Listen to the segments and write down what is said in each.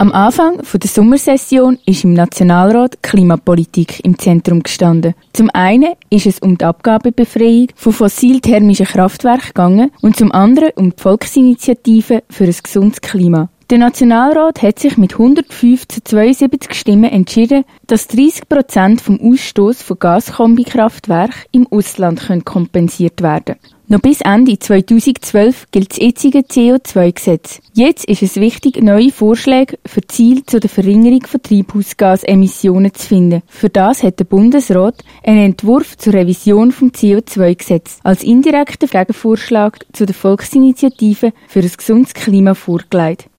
Am Anfang der Sommersession ist im Nationalrat Klimapolitik im Zentrum gestanden. Zum einen ist es um die Abgabebefreiung von fossilthermischen Kraftwerken gegangen und zum anderen um die Volksinitiative für ein gesundes Klima. Der Nationalrat hat sich mit 105 zu 72 Stimmen entschieden, dass 30 Prozent vom Ausstoß von Gaskombikraftwerken im Ausland kompensiert werden können. Noch bis Ende 2012 gilt das jetzige CO2-Gesetz. Jetzt ist es wichtig, neue Vorschläge für Ziele zur Verringerung von Treibhausgasemissionen zu finden. Für das hat der Bundesrat einen Entwurf zur Revision vom CO2-Gesetz als indirekten Gegenvorschlag zu der Volksinitiative für ein gesundes Klima vorgelegt.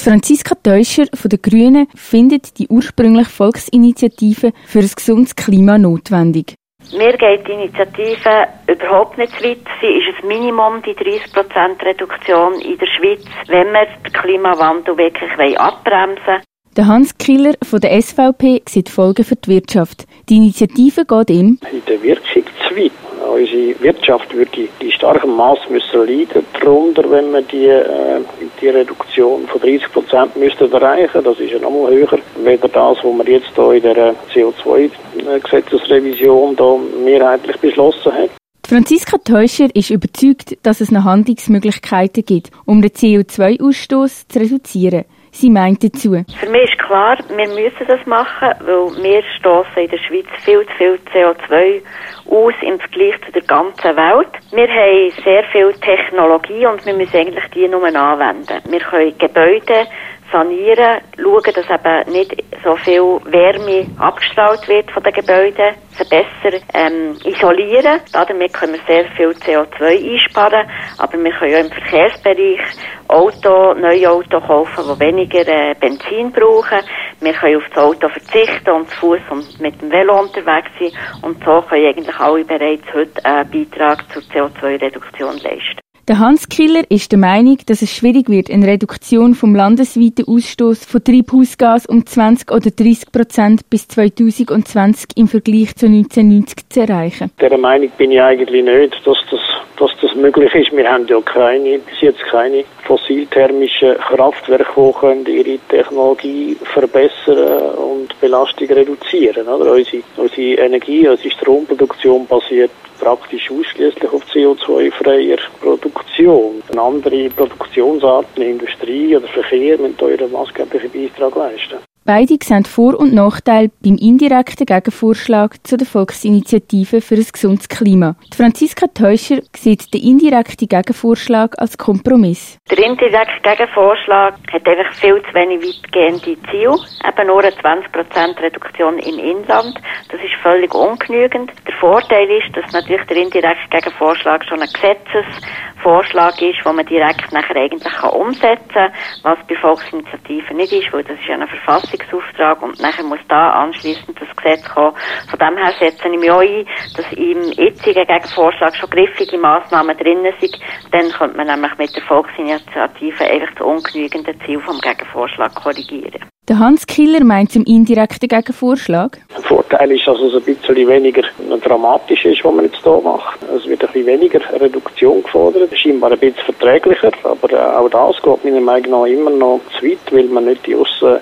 Franziska Teuscher von den Grünen findet die ursprüngliche Volksinitiative für ein gesundes Klima notwendig. Mir geht die Initiative überhaupt nicht zu weit. Sie ist ein Minimum, die 30% Reduktion in der Schweiz, wenn wir den Klimawandel wirklich abbremsen wollen. Der Hans Killer von der SVP sieht Folgen für die Wirtschaft. Die Initiative geht ihm in der Wirkung zu weit. Unsere Wirtschaft würde in starkem Maß müssen leiden darunter, wenn wir die, äh, die Reduktion von 30 Prozent müssten erreichen. Das ist ja nochmal höher, weder das, was wir jetzt hier in der CO2-Gesetzesrevision mehrheitlich beschlossen haben. Franziska Teuscher ist überzeugt, dass es noch Handlungsmöglichkeiten gibt, um den CO2-Ausstoß zu reduzieren. Sie meint dazu. Für mich ist klar, wir müssen das machen, weil wir stoßen in der Schweiz viel zu viel CO2 aus im Vergleich zu der ganzen Welt. Wir haben sehr viel Technologie und wir müssen eigentlich die nur anwenden. Wir können Gebäude sanieren, schauen, dass eben nicht so viel Wärme abgestrahlt wird von den Gebäuden, sie besser ähm, isolieren. Damit können wir sehr viel CO2 einsparen, aber wir können ja im Verkehrsbereich Auto, neue Auto kaufen, die weniger äh, Benzin brauchen. Wir können auf das Auto verzichten und zu Fuß und mit dem Velo unterwegs sein und so können eigentlich alle bereits heute einen Beitrag zur CO2-Reduktion leisten. Der Hans Killer ist der Meinung, dass es schwierig wird, eine Reduktion vom landesweiten Ausstoß von Treibhausgas um 20 oder 30 Prozent bis 2020 im Vergleich zu 1990 zu erreichen. Der Meinung bin ich eigentlich nicht, dass das, dass das möglich ist. Wir haben ja keine, bis jetzt keine fossilthermischen Kraftwerke, die können ihre Technologie verbessern und Belastung reduzieren. Oder? Unsere, unsere Energie, unsere Stromproduktion basiert praktisch ausschließlich auf CO2-freier Produktion. Eine andere Produktionsarten, Industrie oder Verkehr müssen euren maßgeblichen Beitrag leisten. Beide sehen Vor- und Nachteile beim indirekten Gegenvorschlag zu der Volksinitiative für ein gesundes Klima. Die Franziska Teuscher sieht den indirekten Gegenvorschlag als Kompromiss. Der indirekte Gegenvorschlag hat einfach viel zu wenig weitgehende Ziele. Eben nur eine 20% Reduktion im Inland. Das ist völlig ungenügend. Der Vorteil ist, dass natürlich der indirekte Gegenvorschlag schon ein Gesetzesvorschlag ist, den man direkt nachher eigentlich kann umsetzen kann, was bei Volksinitiativen nicht ist, weil das ist ja eine Verfassung Verwaltungsauftrag und nachher muss da anschließend das Gesetz kommen. Von dem her setze ich mich auch ein, dass im jetzigen Gegenvorschlag schon griffige Massnahmen drin sind. Dann könnte man nämlich mit der Volksinitiative einfach das ungenügende Ziel vom Gegenvorschlag korrigieren. Der Hans Killer meint zum indirekten Gegenvorschlag. Der Vorteil ist, dass es ein bisschen weniger dramatisch ist, was man jetzt hier macht. Es wird ein bisschen weniger Reduktion gefordert, scheinbar ein bisschen verträglicher, aber auch das geht meiner Meinung nach immer noch zu weit, weil man nicht die Aussen,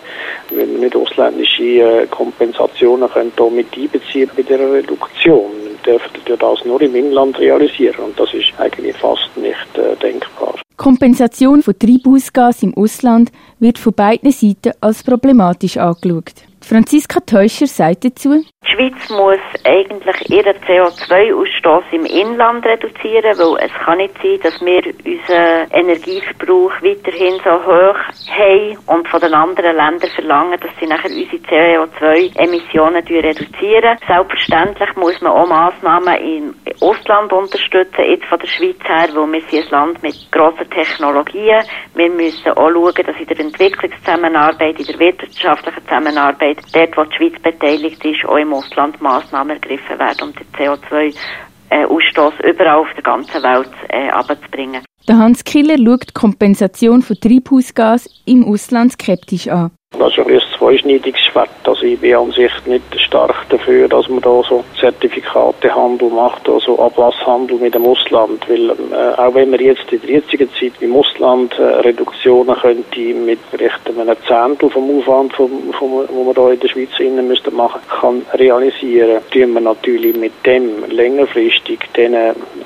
weil man nicht ausländische äh, Kompensationen können hier mit einbeziehen bei der Reduktion. Wir dürfen das nur im Inland realisieren und das ist eigentlich fast nicht äh, denkbar. Kompensation von Treibhausgas im Ausland wird von beiden Seiten als problematisch angeschaut. Franziska Teuscher sagt dazu, die Schweiz muss eigentlich ihren CO2-Ausstoß im Inland reduzieren, weil es kann nicht sein, dass wir unseren Energieverbrauch weiterhin so hoch haben und von den anderen Ländern verlangen, dass sie nachher unsere CO2-Emissionen reduzieren. Selbstverständlich muss man auch Massnahmen im Ausland unterstützen, jetzt von der Schweiz her, weil wir sind ein Land mit grossen Technologien. Wir müssen auch schauen, dass in der Entwicklungszusammenarbeit, in der wirtschaftlichen Zusammenarbeit, dort, wo die Schweiz beteiligt ist, auch im Ausland Massnahmen ergriffen werden, um den CO2-Ausstoß überall auf der ganzen Welt äh, abzubringen. Der Hans Killer schaut die Kompensation von Treibhausgas im Ausland skeptisch an. Das ist ein zweischneidiges Schwert. Also ich bin an sich nicht stark dafür, dass man da so Zertifikatehandel macht, also Ablasshandel mit dem Ausland. Weil äh, auch wenn man jetzt in der jetzigen Zeit im Ausland äh, Reduktionen könnte mit vielleicht einem Zehntel vom Aufwand, vom, vom, wo man da in der Schweiz innen müsste machen, kann realisieren, tun wir natürlich mit dem längerfristig den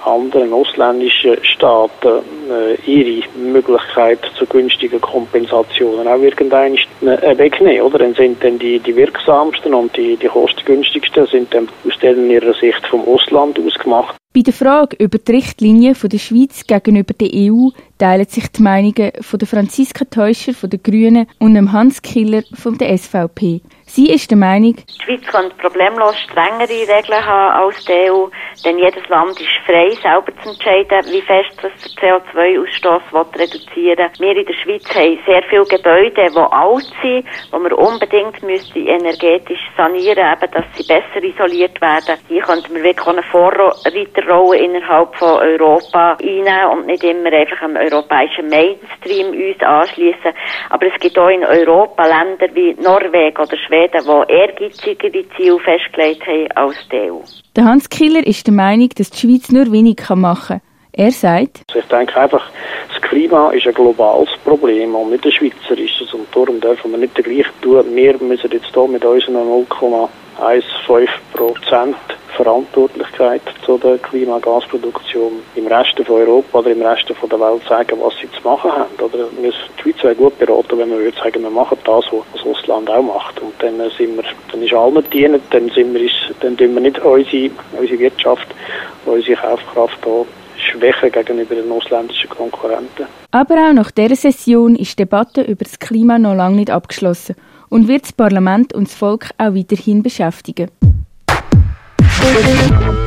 anderen ausländischen Staaten äh, ihre Möglichkeit zu günstigen Kompensationen auch irgendein äh, wegnehmen, oder? Dann sind dann die, die wirksamsten und die, die kostengünstigsten sind dann aus ihrer Sicht vom Ausland ausgemacht. Bei der Frage über die Richtlinien der Schweiz gegenüber der EU teilen sich die Meinungen von der Franziska Teuscher von den Grünen und dem Hans Killer von der SVP. Sie ist der Meinung, die Schweiz kann problemlos strengere Regeln haben als die EU, denn jedes Land ist frei, selber zu entscheiden, wie fest es den CO2-Ausstoß reduzieren will. Wir in der Schweiz haben sehr viele Gebäude, die alt sind, die wir unbedingt müsste energetisch sanieren müssen, dass sie besser isoliert werden. Hier könnten wir wirklich eine Vorreiterrolle innerhalb von Europa einnehmen und nicht immer einfach am europäischen Mainstream uns anschließen. Aber es gibt auch in Europa Länder wie Norwegen oder Schweden, Schweden, die ehrgeizigere Ziele festgelegt haben als die EU. Der Hans Killer ist der Meinung, dass die Schweiz nur wenig machen kann. Er sagt, ich denke einfach, das Klima ist ein globales Problem und nicht ein schweizerisches und darum dürfen wir nicht gleich tun. Wir müssen jetzt hier mit unseren 0,15 Prozent Verantwortlichkeit zu der Klimagasproduktion im Rest von Europa oder im Rest von der Welt sagen, was sie zu machen haben. Oder die Schweiz wäre gut beraten, wenn man würde sagen, wir machen das, was das Ausland auch macht. Und dann sind wir, dann ist allen dienen, dann sind wir, dann tun wir nicht unsere, unsere Wirtschaft, unsere Kaufkraft da schwächer gegenüber den ausländischen Konkurrenten. Aber auch nach dieser Session ist die Debatte über das Klima noch lange nicht abgeschlossen und wird das Parlament und das Volk auch weiterhin beschäftigen. Thank you.